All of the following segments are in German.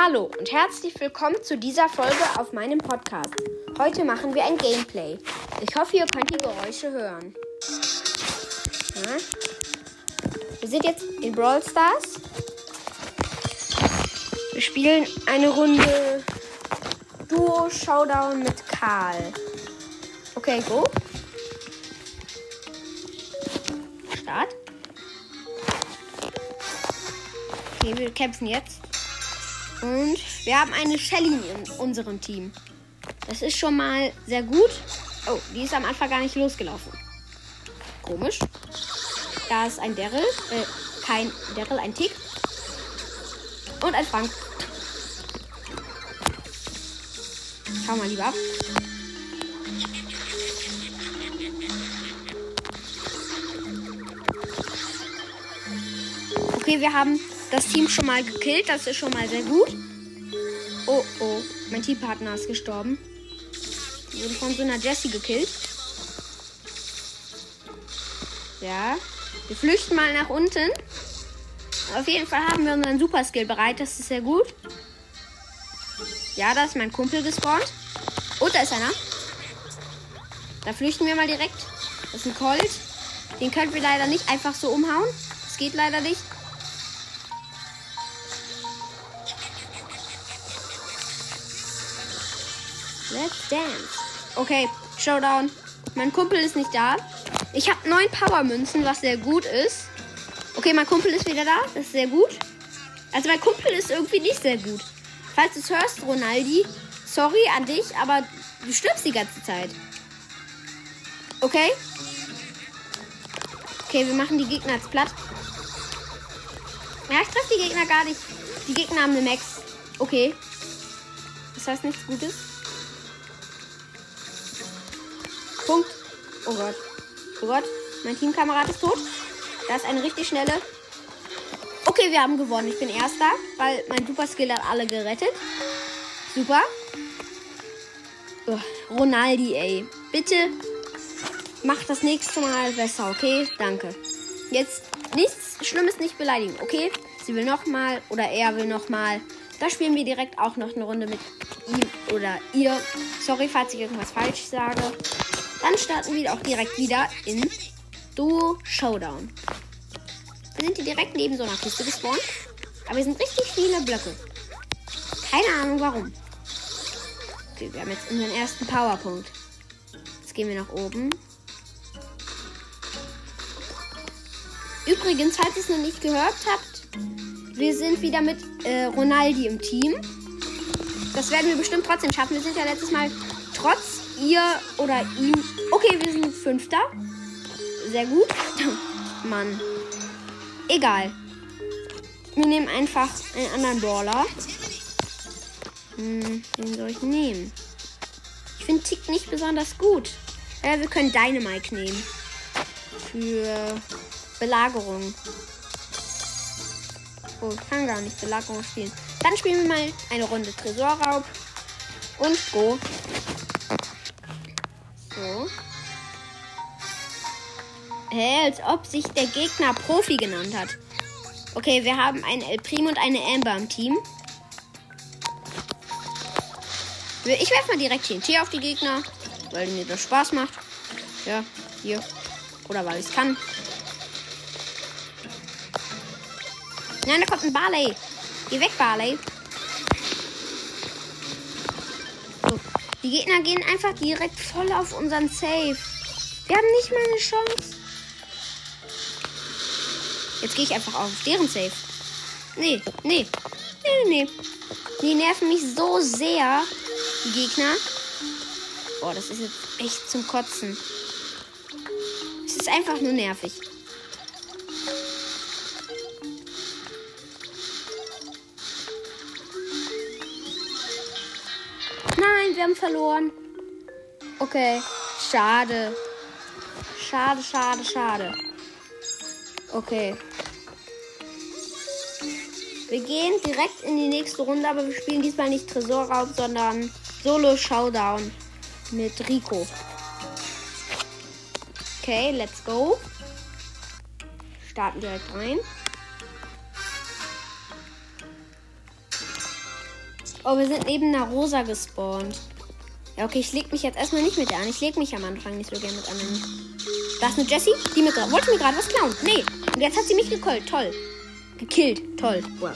Hallo und herzlich willkommen zu dieser Folge auf meinem Podcast. Heute machen wir ein Gameplay. Ich hoffe, ihr könnt die Geräusche hören. Ja. Wir sind jetzt in Brawl Stars. Wir spielen eine Runde Duo Showdown mit Karl. Okay, go. Start. Okay, wir kämpfen jetzt. Und wir haben eine Shelly in unserem Team. Das ist schon mal sehr gut. Oh, die ist am Anfang gar nicht losgelaufen. Komisch. Da ist ein Daryl. Äh, kein Daryl, ein Tick. Und ein Frank. Schau mal lieber ab. Okay, wir haben das Team schon mal gekillt. Das ist schon mal sehr gut. Oh, oh. Mein Teampartner ist gestorben. Die wurde von so einer Jessie gekillt. Ja. Wir flüchten mal nach unten. Auf jeden Fall haben wir unseren Super Skill bereit. Das ist sehr gut. Ja, da ist mein Kumpel gespawnt. Und da ist einer. Da flüchten wir mal direkt. Das ist ein Colt. Den können wir leider nicht einfach so umhauen. Das geht leider nicht. Dance. Okay, Showdown. Mein Kumpel ist nicht da. Ich habe neun Powermünzen, was sehr gut ist. Okay, mein Kumpel ist wieder da. Das ist sehr gut. Also mein Kumpel ist irgendwie nicht sehr gut. Falls du es hörst, Ronaldi, sorry an dich, aber du stirbst die ganze Zeit. Okay? Okay, wir machen die Gegner jetzt platt. Ja, ich treffe die Gegner gar nicht. Die Gegner haben eine Max. Okay. Das heißt nichts Gutes. Punkt. Oh Gott. Oh Gott. Mein Teamkamerad ist tot. Da ist eine richtig schnelle. Okay, wir haben gewonnen. Ich bin erster, weil mein Super Skill hat alle gerettet. Super. Oh, Ronaldi, ey. Bitte mach das nächste Mal besser, okay? Danke. Jetzt nichts Schlimmes nicht beleidigen, okay? Sie will nochmal oder er will nochmal. Da spielen wir direkt auch noch eine Runde mit ihm oder ihr. Sorry, falls ich irgendwas falsch sage. Dann starten wir auch direkt wieder in Duo Showdown. Wir sind hier direkt neben so einer Kiste gespawnt. Aber wir sind richtig viele Blöcke. Keine Ahnung warum. Okay, wir haben jetzt unseren ersten Powerpunkt. Jetzt gehen wir nach oben. Übrigens, falls ihr es noch nicht gehört habt, wir sind wieder mit äh, Ronaldi im Team. Das werden wir bestimmt trotzdem schaffen. Wir sind ja letztes Mal trotz ihr oder ihm. Okay, wir sind Fünfter. Sehr gut. Mann. Egal. Wir nehmen einfach einen anderen Brawler. Hm, wen soll ich nehmen? Ich finde Tick nicht besonders gut. Ja, wir können Dynamite nehmen. Für Belagerung. Oh, ich kann gar nicht Belagerung spielen. Dann spielen wir mal eine Runde Tresorraub. Und Go. Hä, als ob sich der Gegner Profi genannt hat. Okay, wir haben einen El Primo und eine Amber im Team. Ich werfe mal direkt TNT auf die Gegner, weil mir das Spaß macht. Ja, hier. Oder weil ich es kann. Nein, da kommt ein Barley. Geh weg, Barley. So. Die Gegner gehen einfach direkt voll auf unseren Safe. Wir haben nicht mal eine Chance. Jetzt gehe ich einfach auf deren Safe. Nee, nee. Nee, nee, nee. Die nerven mich so sehr, die Gegner. Boah, das ist jetzt echt zum Kotzen. Es ist einfach nur nervig. Nein, wir haben verloren. Okay, schade. Schade, schade, schade. Okay. Wir gehen direkt in die nächste Runde, aber wir spielen diesmal nicht Tresorraub, sondern Solo Showdown mit Rico. Okay, let's go. Starten direkt rein. Oh, wir sind neben einer Rosa gespawnt. Ja, okay, ich leg mich jetzt erstmal nicht mit der an. Ich leg mich am Anfang nicht so gerne mit anderen. Da ist eine Jessie, die mir wollte mir gerade was klauen. Nee. Und jetzt hat sie mich gekollt. Toll. Gekillt. Toll. Wow.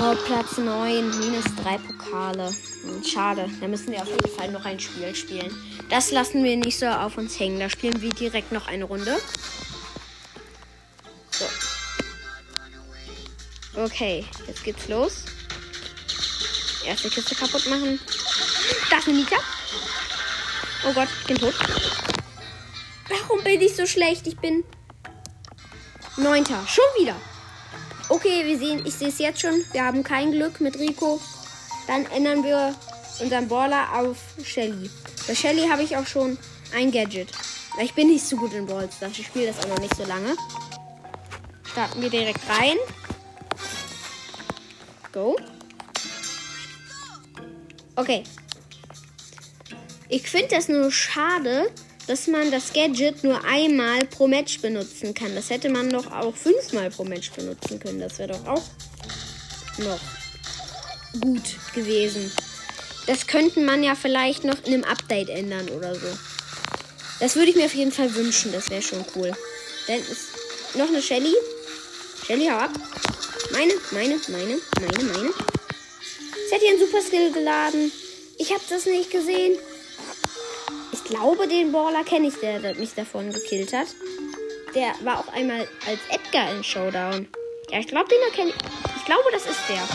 Oh, Platz 9. Minus 3 Pokale. Hm, schade. Da müssen wir auf jeden Fall noch ein Spiel spielen. Das lassen wir nicht so auf uns hängen. Da spielen wir direkt noch eine Runde. So. Okay, jetzt geht's los. Erste Kiste kaputt machen. Da ist eine Nita. Oh Gott, ich bin tot. Warum bin ich so schlecht? Ich bin Neunter. Schon wieder. Okay, wir sehen, ich sehe es jetzt schon. Wir haben kein Glück mit Rico. Dann ändern wir unseren Brawler auf Shelly. Bei Shelly habe ich auch schon ein Gadget. Ich bin nicht so gut in Brawl Stars. Ich spiele das auch noch nicht so lange. Starten wir direkt rein. Go. Okay. Ich finde das nur schade, dass man das Gadget nur einmal pro Match benutzen kann. Das hätte man doch auch fünfmal pro Match benutzen können. Das wäre doch auch noch gut gewesen. Das könnte man ja vielleicht noch in einem Update ändern oder so. Das würde ich mir auf jeden Fall wünschen. Das wäre schon cool. Dann ist noch eine Shelly. Shelly, hau ab. Meine, meine, meine, meine, meine. Sie hat hier einen Super Skill geladen. Ich habe das nicht gesehen glaube, den Brawler kenne ich, der, der mich davon gekillt hat. Der war auch einmal als Edgar in Showdown. Ja, ich glaube, den erkenne ich. Ich glaube, das ist der.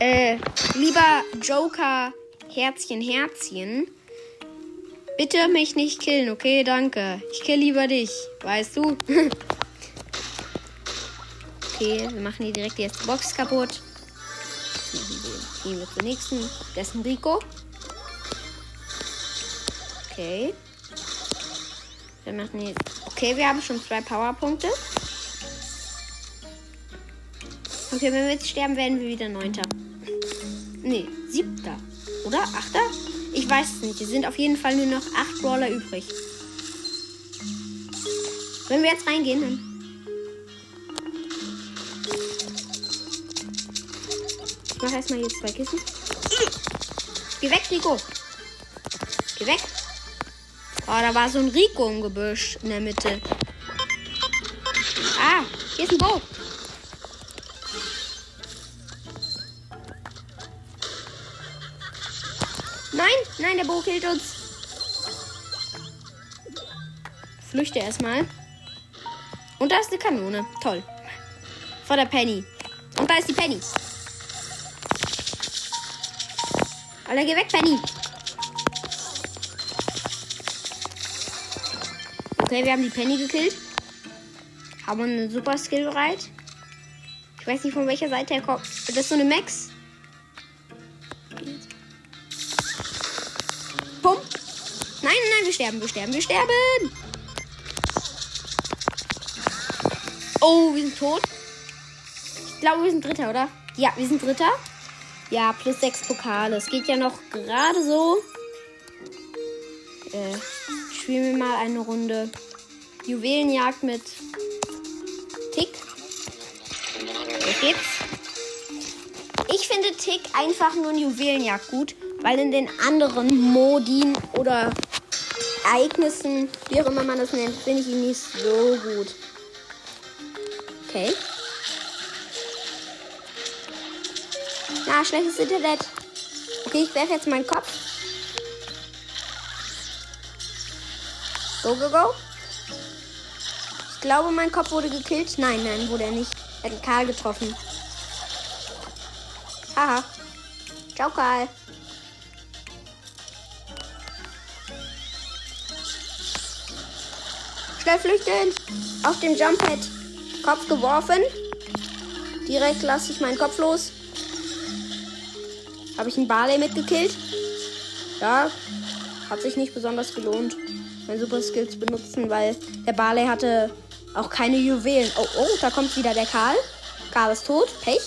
Äh, lieber Joker, Herzchen, Herzchen. Bitte mich nicht killen, okay? Danke. Ich kill lieber dich. Weißt du? okay, wir machen hier direkt die Box kaputt. Gehen wir zur nächsten. Das ist ein Rico. Okay. Wir machen jetzt. Okay, wir haben schon zwei Powerpunkte. Okay, wenn wir jetzt sterben, werden wir wieder Neunter. Nee, Siebter. Oder? Achter? Ich weiß es nicht. Es sind auf jeden Fall nur noch acht Brawler übrig. Wenn wir jetzt reingehen, dann. Ich mache erstmal jetzt zwei Kissen. Geh weg, Nico. Geh weg. Oh, da war so ein Rico im Gebüsch in der Mitte. Ah, hier ist ein Bo. Nein, nein, der Bo killt uns. Flüchte erstmal. Und da ist eine Kanone. Toll. Vor der Penny. Und da ist die Penny. Alter, geh weg, Penny. Okay, wir haben die Penny gekillt. Haben einen super Skill bereit. Ich weiß nicht, von welcher Seite er kommt. Das ist so eine Max. Pump. Nein, nein, wir sterben, wir sterben, wir sterben. Oh, wir sind tot. Ich glaube, wir sind Dritter, oder? Ja, wir sind Dritter. Ja, plus sechs Pokale. Es geht ja noch gerade so. Äh, spielen wir mal eine Runde Juwelenjagd mit Tick. Los geht's. Ich finde Tick einfach nur in Juwelenjagd gut, weil in den anderen Modin oder Ereignissen, wie auch immer man das nennt, finde ich ihn nicht so gut. Okay. Na, schlechtes Internet. Okay, ich werfe jetzt meinen Kopf. Go, go, go. Ich glaube, mein Kopf wurde gekillt. Nein, nein, wurde er nicht. Er hat Karl getroffen. Haha. Ciao, Karl. Schnell flüchten. Auf dem Jumppad. Kopf geworfen. Direkt lasse ich meinen Kopf los. Habe ich einen Barley mitgekillt? Ja. Hat sich nicht besonders gelohnt meine Super Skills benutzen, weil der Barley hatte auch keine Juwelen. Oh, oh, da kommt wieder der Karl. Karl ist tot. Pech.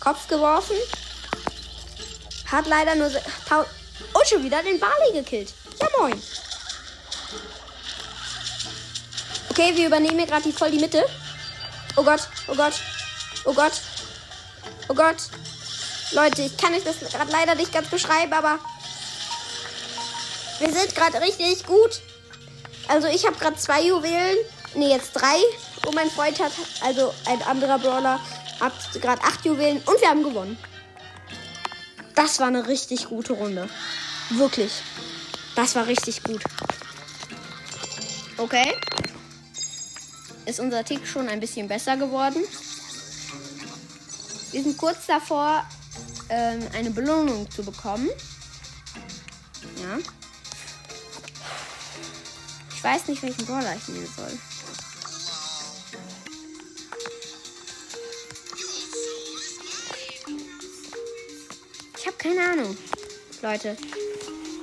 Kopf geworfen. Hat leider nur. Und schon wieder den Barley gekillt. Ja, moin. Okay, wir übernehmen hier gerade voll die Mitte. Oh Gott, oh Gott, oh Gott. Oh Gott. Leute, ich kann euch das gerade leider nicht ganz beschreiben, aber wir sind gerade richtig gut. Also ich habe gerade zwei Juwelen. Ne, jetzt drei. Und mein Freund hat, also ein anderer Brawler, hat gerade acht Juwelen und wir haben gewonnen. Das war eine richtig gute Runde. Wirklich. Das war richtig gut. Okay. Ist unser Tick schon ein bisschen besser geworden. Wir sind kurz davor, ähm, eine Belohnung zu bekommen. Ja. Ich weiß nicht, welchen Brawler ich nehmen soll. Ich habe keine Ahnung, Leute.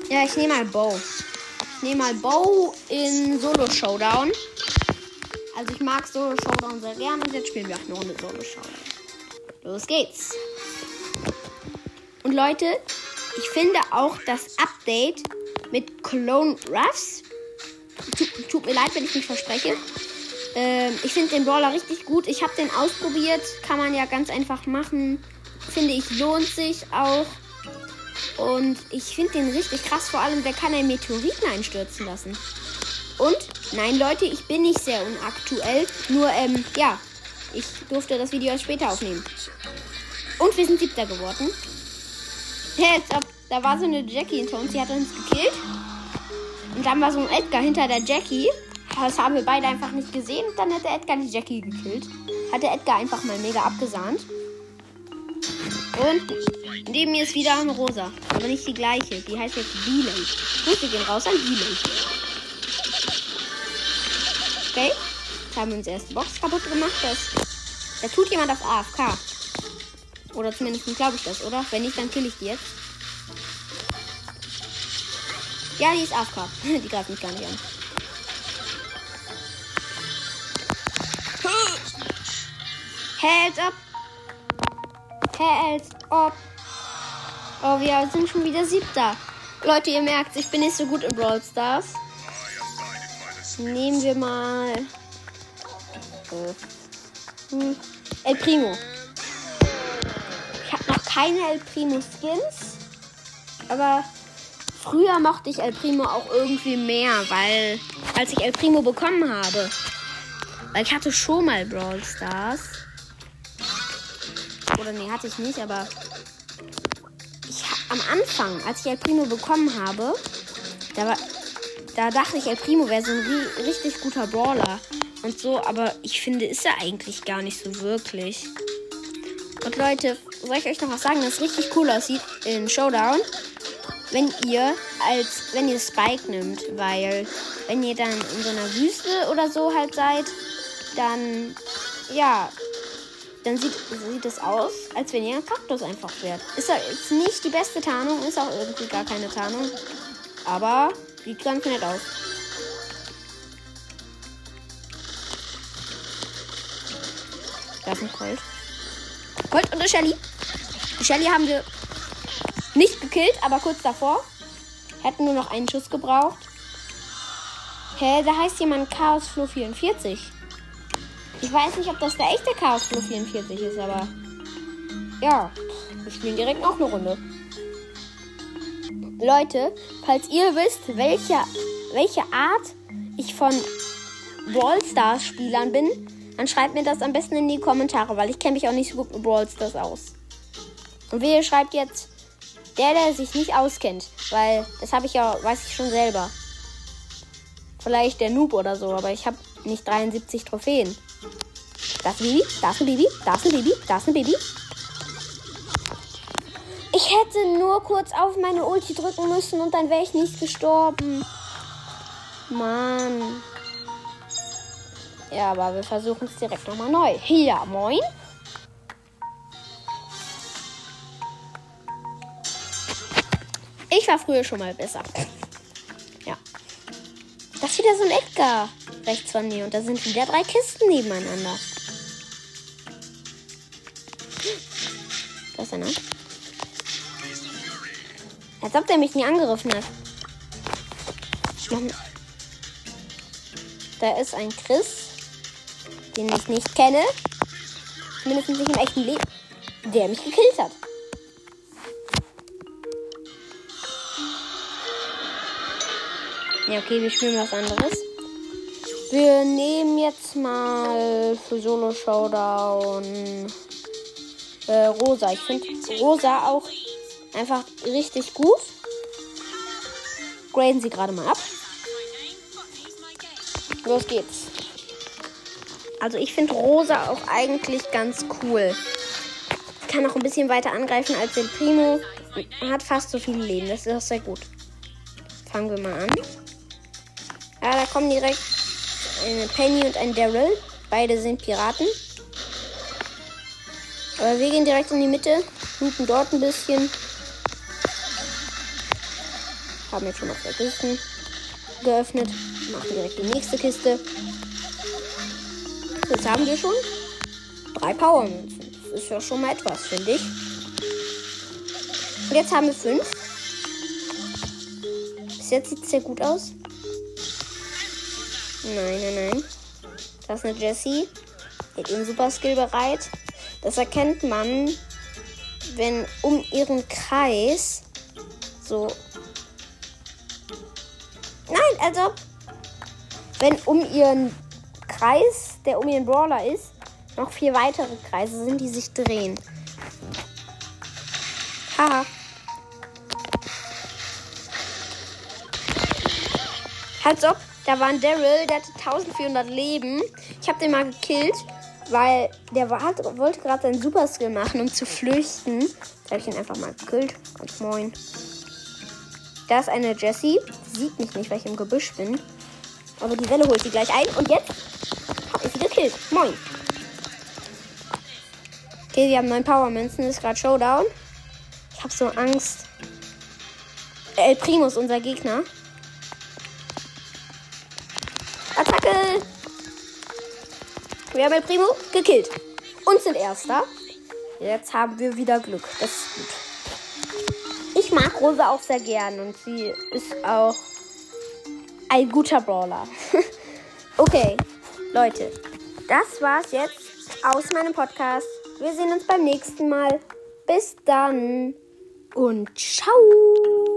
Ja, ich nehme mal Bow. Ich nehme mal Bow in Solo Showdown. Also ich mag Solo Showdown sehr gerne und jetzt spielen wir auch eine Runde Solo Showdown. Los geht's. Und Leute, ich finde auch das Update mit Clone Ruffs. Tut, mir leid, wenn ich mich verspreche. Ähm, ich finde den Brawler richtig gut. Ich habe den ausprobiert. Kann man ja ganz einfach machen. Finde ich, lohnt sich auch. Und ich finde den richtig krass. Vor allem, der kann einen Meteoriten einstürzen lassen. Und, nein, Leute, ich bin nicht sehr unaktuell. Nur, ähm, ja, ich durfte das Video erst später aufnehmen. Und wir sind siebter geworden. Jetzt, ab, da war so eine Jackie hinter uns, die hat uns gekillt. Und dann war so ein Edgar hinter der Jackie. Das haben wir beide einfach nicht gesehen. Und dann hat der Edgar die Jackie gekillt. Hat der Edgar einfach mal mega abgesahnt. Und neben mir ist wieder eine Rosa. Aber nicht die gleiche. Die heißt jetzt Delay. Grüße gehen raus an Delay. Okay. Jetzt haben wir unsere erste Box kaputt gemacht. Das, da tut jemand auf AFK. Oder zumindest glaube ich das, oder? Wenn nicht, dann kill ich die jetzt. Ja, die ist AFK. die greift mich gar nicht an. Heads up! Heads up! Oh, wir sind schon wieder siebter. Leute, ihr merkt, ich bin nicht so gut in Brawl Stars. Nehmen wir mal. Hm, El Primo. Ich habe noch keine El Primo Skins. Aber früher mochte ich El Primo auch irgendwie mehr, weil als ich El Primo bekommen habe. Weil ich hatte schon mal Brawl Stars. Oder nee, hatte ich nicht, aber ich am Anfang, als ich El Primo bekommen habe, da war da dachte ich, El Primo wäre so ein ri richtig guter Brawler und so, aber ich finde, ist er eigentlich gar nicht so wirklich. Und Leute, soll ich euch noch was sagen, das richtig cool aussieht in Showdown? Wenn ihr als, wenn ihr Spike nimmt, weil wenn ihr dann in so einer Wüste oder so halt seid, dann, ja, dann sieht, sieht es aus, als wenn ihr ein Kaktus einfach wärt. Ist ja jetzt nicht die beste Tarnung, ist auch irgendwie gar keine Tarnung. Aber sieht ganz nett aus. Da ist ein Colt. Colt und eine Shelly. Shelly haben wir nicht gekillt, aber kurz davor. Hätten nur noch einen Schuss gebraucht. Hä, da heißt jemand Chaos Flow 44. Ich weiß nicht, ob das der echte Chaos Flow 44 ist, aber ja, wir spielen direkt noch eine Runde. Leute, falls ihr wisst, welche, welche Art ich von Brawl Stars Spielern bin, dann schreibt mir das am besten in die Kommentare, weil ich kenne mich auch nicht so gut mit Brawl Stars aus. Und wer schreibt jetzt der, der sich nicht auskennt, weil das habe ich ja, weiß ich schon selber. Vielleicht der Noob oder so, aber ich habe nicht 73 Trophäen. Da ist ein Baby, da ist ein Baby, da ist ein Baby, da ist ein Baby. Ich hätte nur kurz auf meine Ulti drücken müssen und dann wäre ich nicht gestorben. Mann. Ja, aber wir versuchen es direkt nochmal neu. Ja, moin. Ich war früher schon mal besser. Ja. Das ist wieder so ein Edgar rechts von mir und da sind wieder drei Kisten nebeneinander. Da ist einer. Als ob der mich nie angegriffen hat. Da ist ein Chris, den ich nicht kenne. Zumindest nicht im echten Leben. der mich gekillt hat. Ja, okay, wir spielen was anderes. Wir nehmen jetzt mal für Solo Showdown äh, Rosa. Ich finde Rosa auch einfach richtig gut. Graden sie gerade mal ab. Los geht's. Also ich finde Rosa auch eigentlich ganz cool. Kann auch ein bisschen weiter angreifen als den Primo. Hat fast so viele Leben. Das ist auch sehr gut. Fangen wir mal an. Ja, da kommen direkt eine Penny und ein Daryl. Beide sind Piraten. Aber wir gehen direkt in die Mitte. Looten dort ein bisschen. Haben jetzt schon mal zwei Kisten geöffnet. Machen direkt die nächste Kiste. Jetzt haben wir schon drei Powermünzen. Das ist ja schon mal etwas, finde ich. Und jetzt haben wir fünf. Bis jetzt sieht es sehr gut aus. Nein, nein, nein. Das ist eine Jessie. Hat ihren Super Skill bereit. Das erkennt man, wenn um ihren Kreis so. Nein, also. Wenn um ihren Kreis, der um ihren Brawler ist, noch vier weitere Kreise sind, die sich drehen. Haha. Halt ob, da war ein Daryl, der hatte 1400 Leben. Ich habe den mal gekillt, weil der war, wollte gerade seinen Super Skill machen, um zu flüchten. Da habe ich ihn einfach mal gekillt. Ganz moin. Da ist eine Jessie. Sieht mich nicht, weil ich im Gebüsch bin. Aber die Welle holt sie gleich ein. Und jetzt habe ich sie gekillt. Moin. Okay, wir haben neun Power-Münzen. Ist gerade Showdown. Ich habe so Angst. El Primo ist unser Gegner. Attacke! Wir haben El Primo gekillt. Und sind Erster. Jetzt haben wir wieder Glück. Das ist gut. Ich mag Rosa auch sehr gern und sie ist auch ein guter Brawler. okay, Leute, das war's jetzt aus meinem Podcast. Wir sehen uns beim nächsten Mal. Bis dann und ciao.